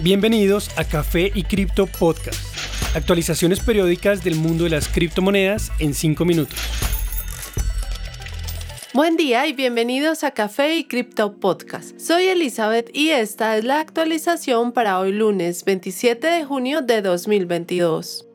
Bienvenidos a Café y Cripto Podcast. Actualizaciones periódicas del mundo de las criptomonedas en 5 minutos. Buen día y bienvenidos a Café y Cripto Podcast. Soy Elizabeth y esta es la actualización para hoy lunes 27 de junio de 2022.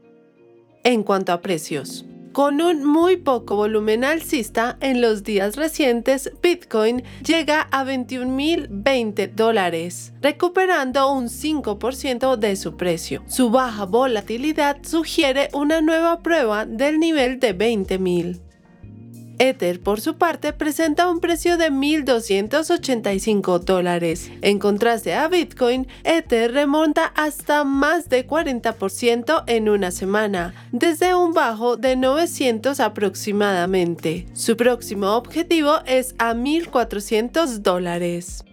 En cuanto a precios, con un muy poco volumen alcista en los días recientes, Bitcoin llega a 21.020 dólares, recuperando un 5% de su precio. Su baja volatilidad sugiere una nueva prueba del nivel de 20.000. Ether, por su parte, presenta un precio de 1.285 dólares. En contraste a Bitcoin, Ether remonta hasta más de 40% en una semana, desde un bajo de 900 aproximadamente. Su próximo objetivo es a 1.400 dólares.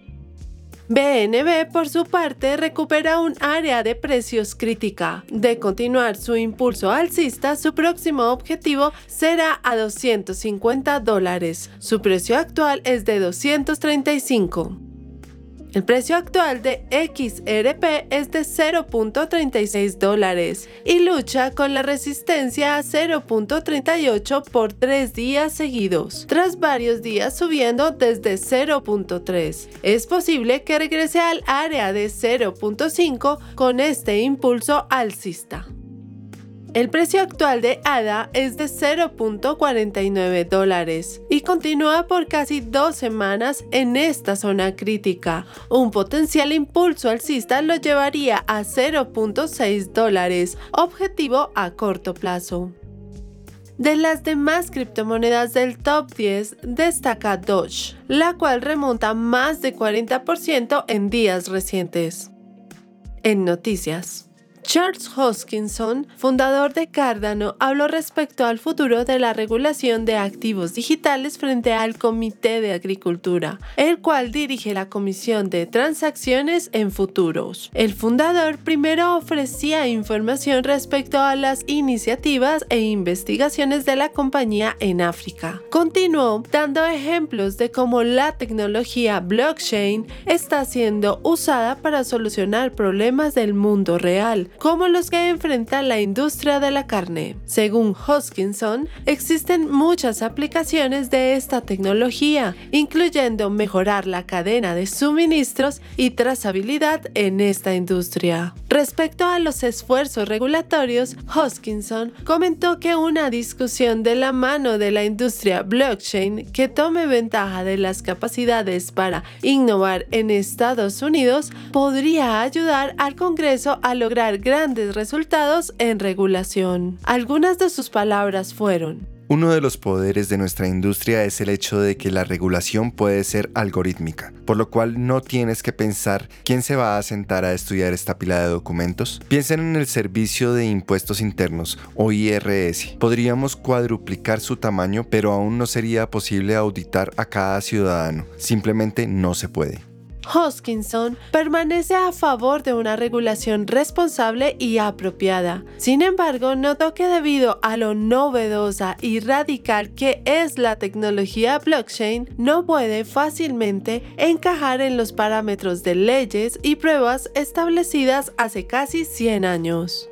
BNB, por su parte, recupera un área de precios crítica. De continuar su impulso alcista, su próximo objetivo será a 250 dólares. Su precio actual es de 235. El precio actual de XRP es de 0.36 dólares y lucha con la resistencia a 0.38 por tres días seguidos, tras varios días subiendo desde 0.3. Es posible que regrese al área de 0.5 con este impulso alcista. El precio actual de ADA es de 0.49 dólares y continúa por casi dos semanas en esta zona crítica. Un potencial impulso alcista lo llevaría a 0.6 dólares, objetivo a corto plazo. De las demás criptomonedas del top 10 destaca Doge, la cual remonta más de 40% en días recientes. En noticias. Charles Hoskinson, fundador de Cardano, habló respecto al futuro de la regulación de activos digitales frente al Comité de Agricultura, el cual dirige la Comisión de Transacciones en Futuros. El fundador primero ofrecía información respecto a las iniciativas e investigaciones de la compañía en África. Continuó dando ejemplos de cómo la tecnología blockchain está siendo usada para solucionar problemas del mundo real como los que enfrenta la industria de la carne. Según Hoskinson, existen muchas aplicaciones de esta tecnología, incluyendo mejorar la cadena de suministros y trazabilidad en esta industria. Respecto a los esfuerzos regulatorios, Hoskinson comentó que una discusión de la mano de la industria blockchain que tome ventaja de las capacidades para innovar en Estados Unidos podría ayudar al Congreso a lograr grandes resultados en regulación. Algunas de sus palabras fueron, uno de los poderes de nuestra industria es el hecho de que la regulación puede ser algorítmica, por lo cual no tienes que pensar quién se va a sentar a estudiar esta pila de documentos. Piensen en el Servicio de Impuestos Internos o IRS. Podríamos cuadruplicar su tamaño, pero aún no sería posible auditar a cada ciudadano. Simplemente no se puede. Hoskinson permanece a favor de una regulación responsable y apropiada. Sin embargo, notó que debido a lo novedosa y radical que es la tecnología blockchain, no puede fácilmente encajar en los parámetros de leyes y pruebas establecidas hace casi 100 años.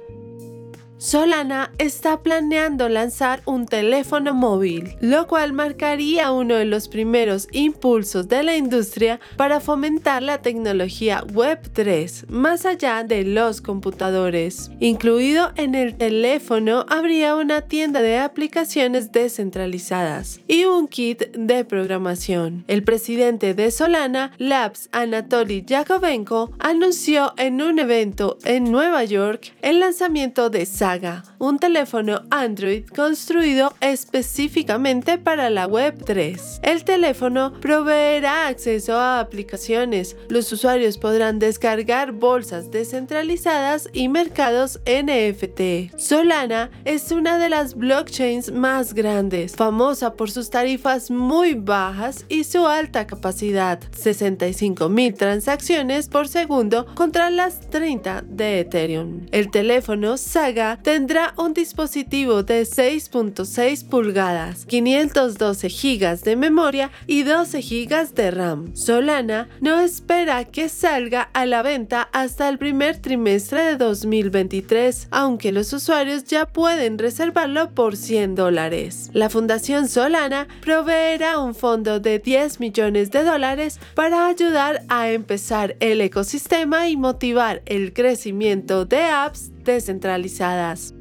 Solana está planeando lanzar un teléfono móvil, lo cual marcaría uno de los primeros impulsos de la industria para fomentar la tecnología Web3 más allá de los computadores. Incluido en el teléfono habría una tienda de aplicaciones descentralizadas y un kit de programación. El presidente de Solana Labs, Anatoly Yakovenko, anunció en un evento en Nueva York el lanzamiento de Saga un teléfono Android construido específicamente para la Web 3. El teléfono proveerá acceso a aplicaciones. Los usuarios podrán descargar bolsas descentralizadas y mercados NFT. Solana es una de las blockchains más grandes, famosa por sus tarifas muy bajas y su alta capacidad, 65.000 transacciones por segundo contra las 30 de Ethereum. El teléfono Saga tendrá un dispositivo de 6.6 pulgadas, 512 GB de memoria y 12 GB de RAM. Solana no espera que salga a la venta hasta el primer trimestre de 2023, aunque los usuarios ya pueden reservarlo por 100 dólares. La Fundación Solana proveerá un fondo de 10 millones de dólares para ayudar a empezar el ecosistema y motivar el crecimiento de apps descentralizadas.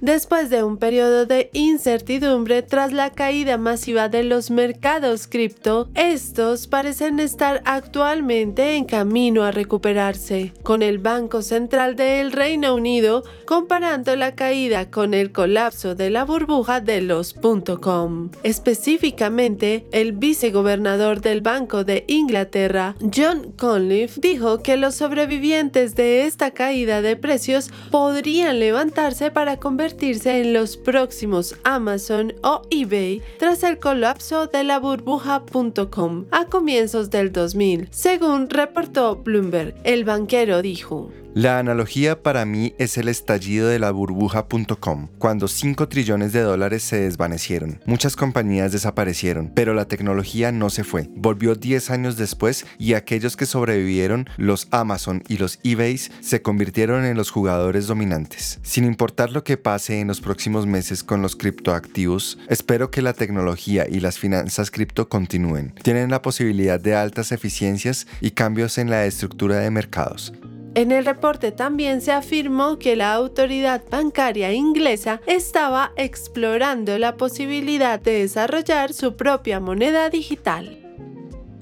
Después de un periodo de incertidumbre tras la caída masiva de los mercados cripto, estos parecen estar actualmente en camino a recuperarse, con el Banco Central del Reino Unido comparando la caída con el colapso de la burbuja de los .com. Específicamente, el vicegobernador del Banco de Inglaterra, John Conliffe, dijo que los sobrevivientes de esta caída de precios podrían levantarse para convertirse en los próximos Amazon o eBay tras el colapso de la burbuja.com a comienzos del 2000, según reportó Bloomberg. El banquero dijo, la analogía para mí es el estallido de la burbuja.com, cuando 5 trillones de dólares se desvanecieron. Muchas compañías desaparecieron, pero la tecnología no se fue. Volvió 10 años después y aquellos que sobrevivieron, los Amazon y los eBays, se convirtieron en los jugadores dominantes. Sin importar lo que pase en los próximos meses con los criptoactivos, espero que la tecnología y las finanzas cripto continúen. Tienen la posibilidad de altas eficiencias y cambios en la estructura de mercados. En el reporte también se afirmó que la autoridad bancaria inglesa estaba explorando la posibilidad de desarrollar su propia moneda digital.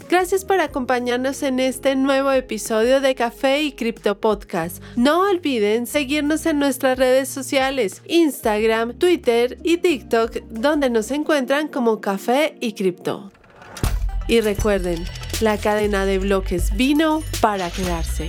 Gracias por acompañarnos en este nuevo episodio de Café y Cripto Podcast. No olviden seguirnos en nuestras redes sociales, Instagram, Twitter y TikTok, donde nos encuentran como Café y Cripto. Y recuerden, la cadena de bloques vino para quedarse.